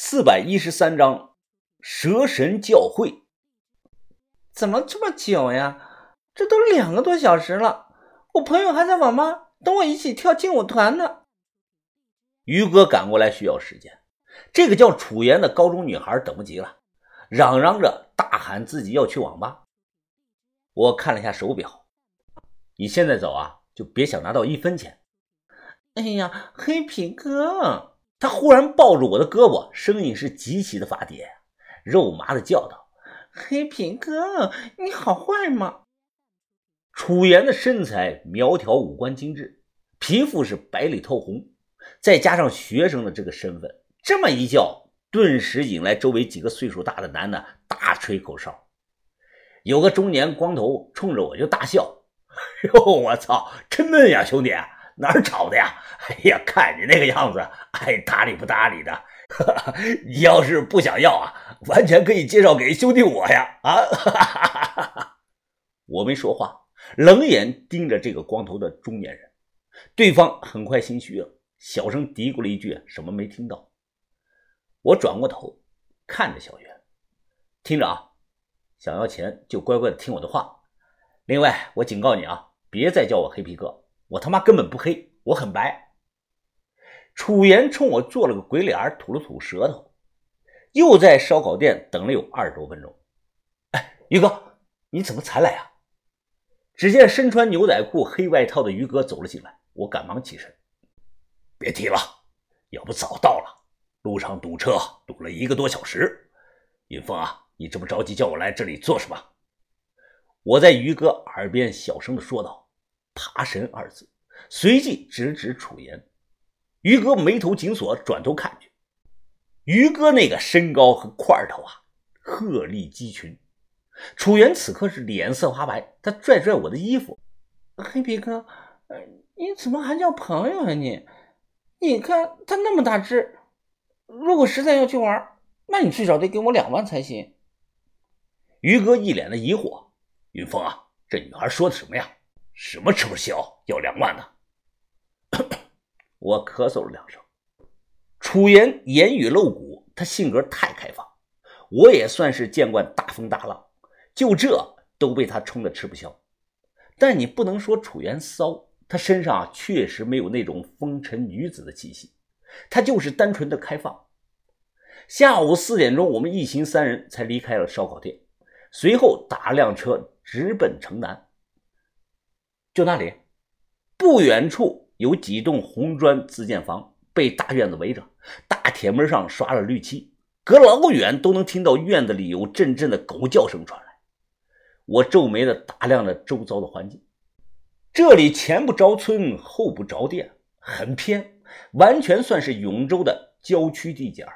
四百一十三章蛇神教会。怎么这么久呀？这都两个多小时了，我朋友还在网吧等我一起跳劲舞团呢。于哥赶过来需要时间，这个叫楚妍的高中女孩等不及了，嚷嚷着大喊自己要去网吧。我看了一下手表，你现在走啊，就别想拿到一分钱。哎呀，黑皮哥！他忽然抱住我的胳膊，声音是极其的发嗲，肉麻的叫道：“黑皮哥，你好坏吗？”楚言的身材苗条，五官精致，皮肤是白里透红，再加上学生的这个身份，这么一叫，顿时引来周围几个岁数大的男的大吹口哨。有个中年光头冲着我就大笑：“ 哟，我操，真嫩呀，兄弟！”哪儿找的呀？哎呀，看你那个样子，爱搭理不搭理的。你要是不想要啊，完全可以介绍给兄弟我呀！啊，哈 哈我没说话，冷眼盯着这个光头的中年人。对方很快心虚了，小声嘀咕了一句什么没听到。我转过头看着小袁，听着啊，想要钱就乖乖的听我的话。另外，我警告你啊，别再叫我黑皮哥。我他妈根本不黑，我很白。楚言冲我做了个鬼脸，吐了吐舌头，又在烧烤店等了有二十多分钟。哎，于哥，你怎么才来啊？只见身穿牛仔裤、黑外套的于哥走了进来，我赶忙起身。别提了，要不早到了，路上堵车堵了一个多小时。云峰啊，你这么着急叫我来这里做什么？我在于哥耳边小声的说道。爬神二字，随即直指楚言。于哥眉头紧锁，转头看去。于哥那个身高和块头啊，鹤立鸡群。楚言此刻是脸色发白，他拽拽我的衣服：“黑皮哥，你怎么还叫朋友啊？你，你看他那么大只，如果实在要去玩，那你最少得给我两万才行。”于哥一脸的疑惑：“云峰啊，这女孩说的什么呀？”什么吃不消要两万呢？我咳嗽了两声。楚言言语露骨，他性格太开放，我也算是见惯大风大浪，就这都被他冲得吃不消。但你不能说楚言骚，他身上确实没有那种风尘女子的气息，他就是单纯的开放。下午四点钟，我们一行三人才离开了烧烤店，随后打辆车直奔城南。就那里，不远处有几栋红砖自建房，被大院子围着，大铁门上刷了绿漆，隔老远都能听到院子里有阵阵的狗叫声传来。我皱眉的打量着周遭的环境，这里前不着村，后不着店，很偏，完全算是永州的郊区地界儿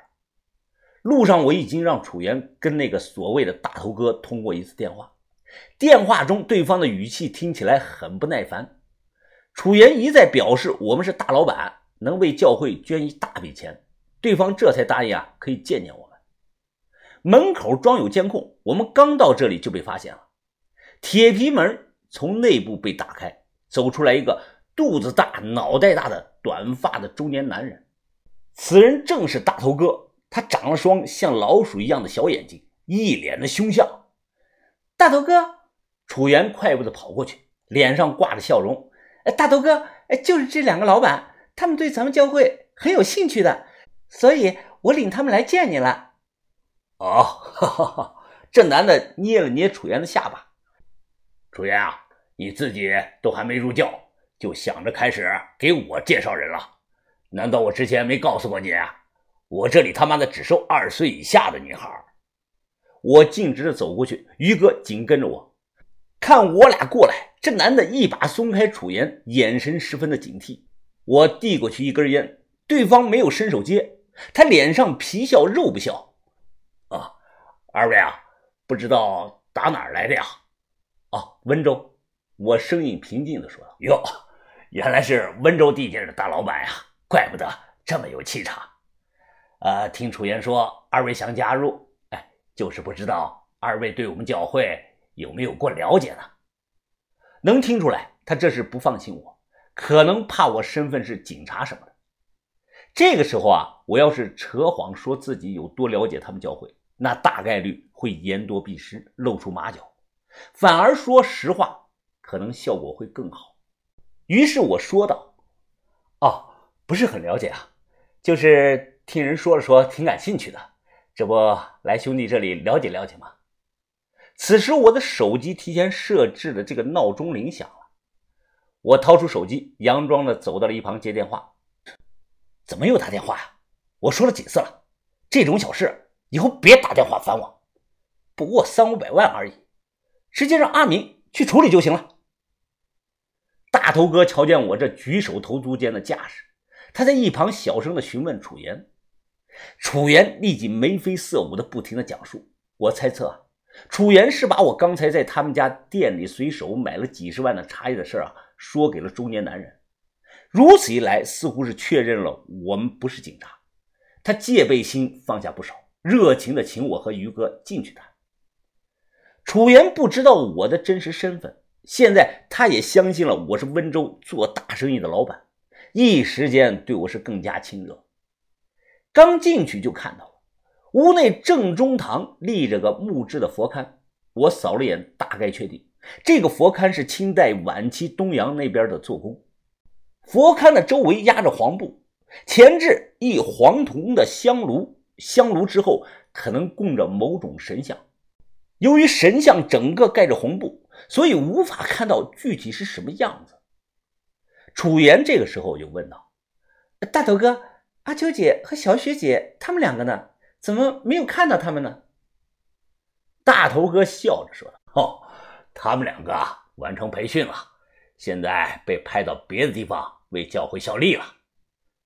路上我已经让楚言跟那个所谓的大头哥通过一次电话。电话中，对方的语气听起来很不耐烦。楚言一再表示我们是大老板，能为教会捐一大笔钱，对方这才答应啊，可以见见我们。门口装有监控，我们刚到这里就被发现了。铁皮门从内部被打开，走出来一个肚子大、脑袋大的短发的中年男人。此人正是大头哥，他长了双像老鼠一样的小眼睛，一脸的凶相。大头哥，楚言快步的跑过去，脸上挂着笑容。大头哥，就是这两个老板，他们对咱们教会很有兴趣的，所以我领他们来见你了。哦，这男的捏了捏楚言的下巴。楚言啊，你自己都还没入教，就想着开始给我介绍人了？难道我之前没告诉过你啊？我这里他妈的只收二十岁以下的女孩。我径直的走过去，于哥紧跟着我。看我俩过来，这男的一把松开楚言，眼神十分的警惕。我递过去一根烟，对方没有伸手接，他脸上皮笑肉不笑。啊，二位啊，不知道打哪儿来的呀？哦，温州。我声音平静的说道。哟，原来是温州地界的大老板呀，怪不得这么有气场。呃，听楚言说，二位想加入。就是不知道二位对我们教会有没有过了解呢？能听出来，他这是不放心我，可能怕我身份是警察什么的。这个时候啊，我要是扯谎说自己有多了解他们教会，那大概率会言多必失，露出马脚。反而说实话，可能效果会更好。于是我说道：“哦，不是很了解啊，就是听人说了说，挺感兴趣的。这不来兄弟这里了解了解吗？”此时我的手机提前设置的这个闹钟铃响了，我掏出手机，佯装的走到了一旁接电话。怎么又打电话呀？我说了几次了，这种小事以后别打电话烦我。不过三五百万而已，直接让阿明去处理就行了。大头哥瞧见我这举手投足间的架势，他在一旁小声的询问楚言。楚言立即眉飞色舞的不停的讲述。我猜测啊，楚言是把我刚才在他们家店里随手买了几十万的茶叶的事啊，说给了中年男人。如此一来，似乎是确认了我们不是警察，他戒备心放下不少，热情的请我和于哥进去谈。楚言不知道我的真实身份，现在他也相信了我是温州做大生意的老板，一时间对我是更加亲热。刚进去就看到了屋内正中堂立着个木质的佛龛，我扫了眼，大概确定这个佛龛是清代晚期东阳那边的做工。佛龛的周围压着黄布，前置一黄铜的香炉，香炉之后可能供着某种神像。由于神像整个盖着红布，所以无法看到具体是什么样子。楚言这个时候就问道：“大头哥，阿秋姐和小雪姐他们两个呢？怎么没有看到他们呢？”大头哥笑着说道：“哦，他们两个完成培训了。”现在被派到别的地方为教会效力了，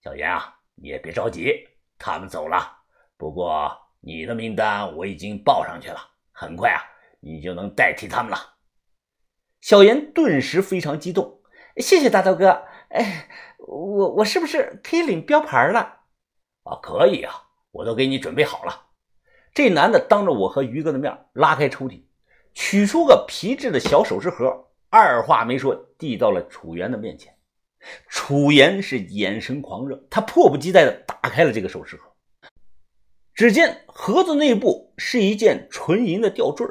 小严啊，你也别着急，他们走了。不过你的名单我已经报上去了，很快啊，你就能代替他们了。小严顿时非常激动，谢谢大头哥。哎，我我是不是可以领标牌了？啊，可以啊，我都给你准备好了。这男的当着我和于哥的面拉开抽屉，取出个皮质的小首饰盒。二话没说，递到了楚言的面前。楚言是眼神狂热，他迫不及待地打开了这个首饰盒。只见盒子内部是一件纯银的吊坠，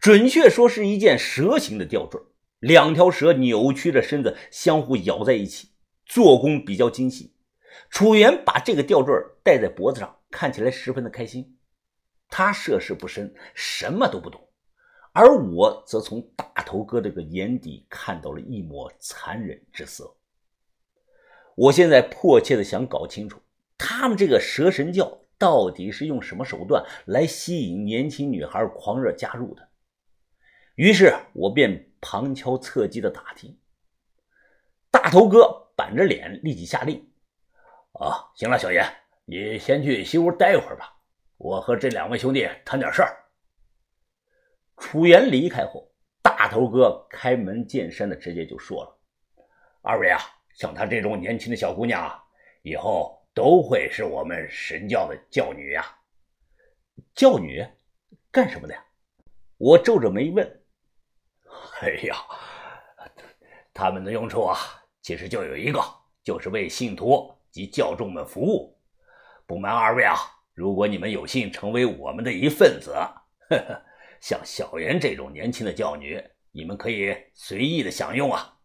准确说是一件蛇形的吊坠，两条蛇扭曲着身子相互咬在一起，做工比较精细。楚原把这个吊坠戴在脖子上，看起来十分的开心。他涉世不深，什么都不懂。而我则从大头哥这个眼底看到了一抹残忍之色。我现在迫切的想搞清楚，他们这个蛇神教到底是用什么手段来吸引年轻女孩狂热加入的。于是我便旁敲侧击的打听。大头哥板着脸，立即下令：“啊，行了，小严，你先去西屋待一会儿吧，我和这两位兄弟谈点事儿。”楚言离开后，大头哥开门见山的直接就说了：“二位啊，像她这种年轻的小姑娘，以后都会是我们神教的教女呀。教女，干什么的呀？”我皱着眉问。“哎呀，他们的用处啊，其实就有一个，就是为信徒及教众们服务。不瞒二位啊，如果你们有幸成为我们的一份子，呵呵。”像小妍这种年轻的教女，你们可以随意的享用啊。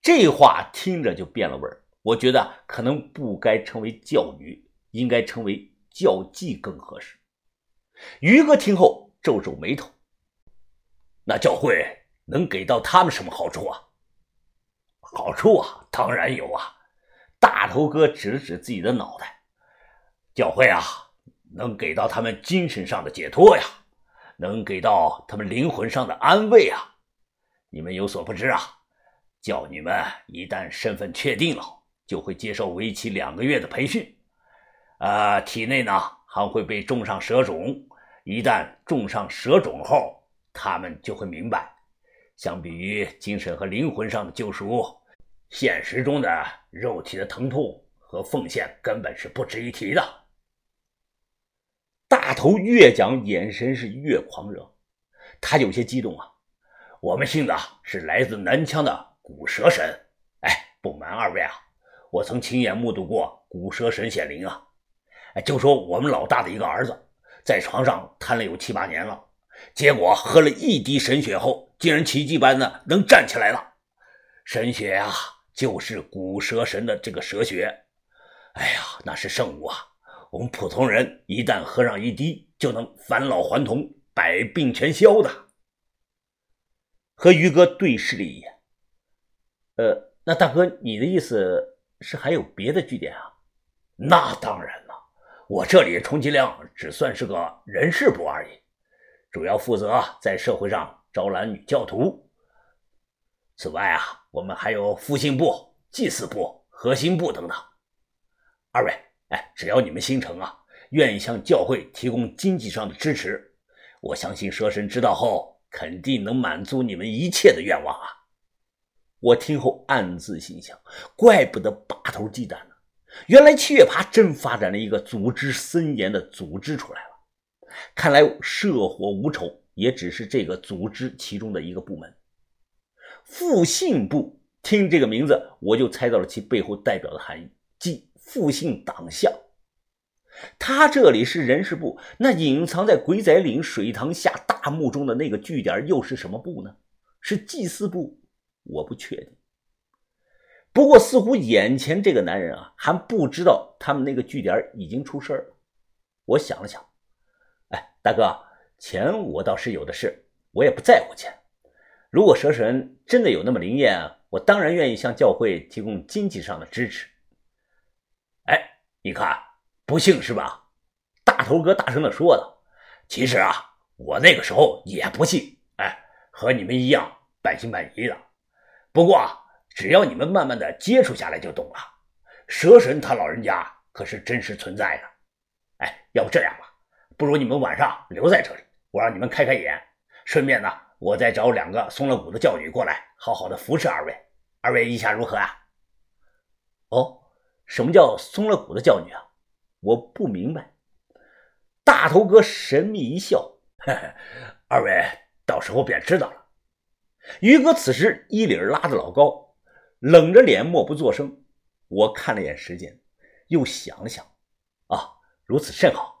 这话听着就变了味儿，我觉得可能不该称为教女，应该称为教妓更合适。于哥听后皱皱眉头，那教会能给到他们什么好处啊？好处啊，当然有啊。大头哥指了指自己的脑袋，教会啊，能给到他们精神上的解脱呀。能给到他们灵魂上的安慰啊！你们有所不知啊，教女们一旦身份确定了，就会接受为期两个月的培训，啊，体内呢还会被种上蛇种。一旦种上蛇种后，他们就会明白，相比于精神和灵魂上的救赎，现实中的肉体的疼痛和奉献根本是不值一提的。大头越讲，眼神是越狂热，他有些激动啊！我们信的是来自南疆的古蛇神。哎，不瞒二位啊，我曾亲眼目睹过古蛇神显灵啊！就说我们老大的一个儿子，在床上瘫了有七八年了，结果喝了一滴神血后，竟然奇迹般的能站起来了。神血啊，就是古蛇神的这个蛇血。哎呀，那是圣物啊！我们普通人一旦喝上一滴，就能返老还童，百病全消的。和于哥对视了一眼，呃，那大哥，你的意思是还有别的据点啊？那当然了，我这里充其量只算是个人事部而已，主要负责在社会上招揽女教徒。此外啊，我们还有复兴部、祭祀部、核心部等等。二位，哎，只要你们心诚啊，愿意向教会提供经济上的支持，我相信蛇神知道后。肯定能满足你们一切的愿望啊！我听后暗自心想，怪不得八头鸡蛋呢，原来七月爬真发展了一个组织森严的组织出来了。看来社火无丑也只是这个组织其中的一个部门。复兴部，听这个名字我就猜到了其背后代表的含义，即复兴党项。他这里是人事部，那隐藏在鬼仔岭水塘下大墓中的那个据点又是什么部呢？是祭祀部？我不确定。不过似乎眼前这个男人啊，还不知道他们那个据点已经出事了。我想了想，哎，大哥，钱我倒是有的是，我也不在乎钱。如果蛇神真的有那么灵验，我当然愿意向教会提供经济上的支持。哎，你看。不信是吧？大头哥大声的说道：“其实啊，我那个时候也不信，哎，和你们一样半信半疑的。不过只要你们慢慢的接触下来就懂了。蛇神他老人家可是真实存在的。哎，要不这样吧，不如你们晚上留在这里，我让你们开开眼，顺便呢，我再找两个松了骨的教女过来，好好的扶持二位。二位意下如何啊？哦，什么叫松了骨的教女啊？”我不明白，大头哥神秘一笑：“二位到时候便知道了。”于哥此时衣领拉得老高，冷着脸默不作声。我看了眼时间，又想了想：“啊，如此甚好。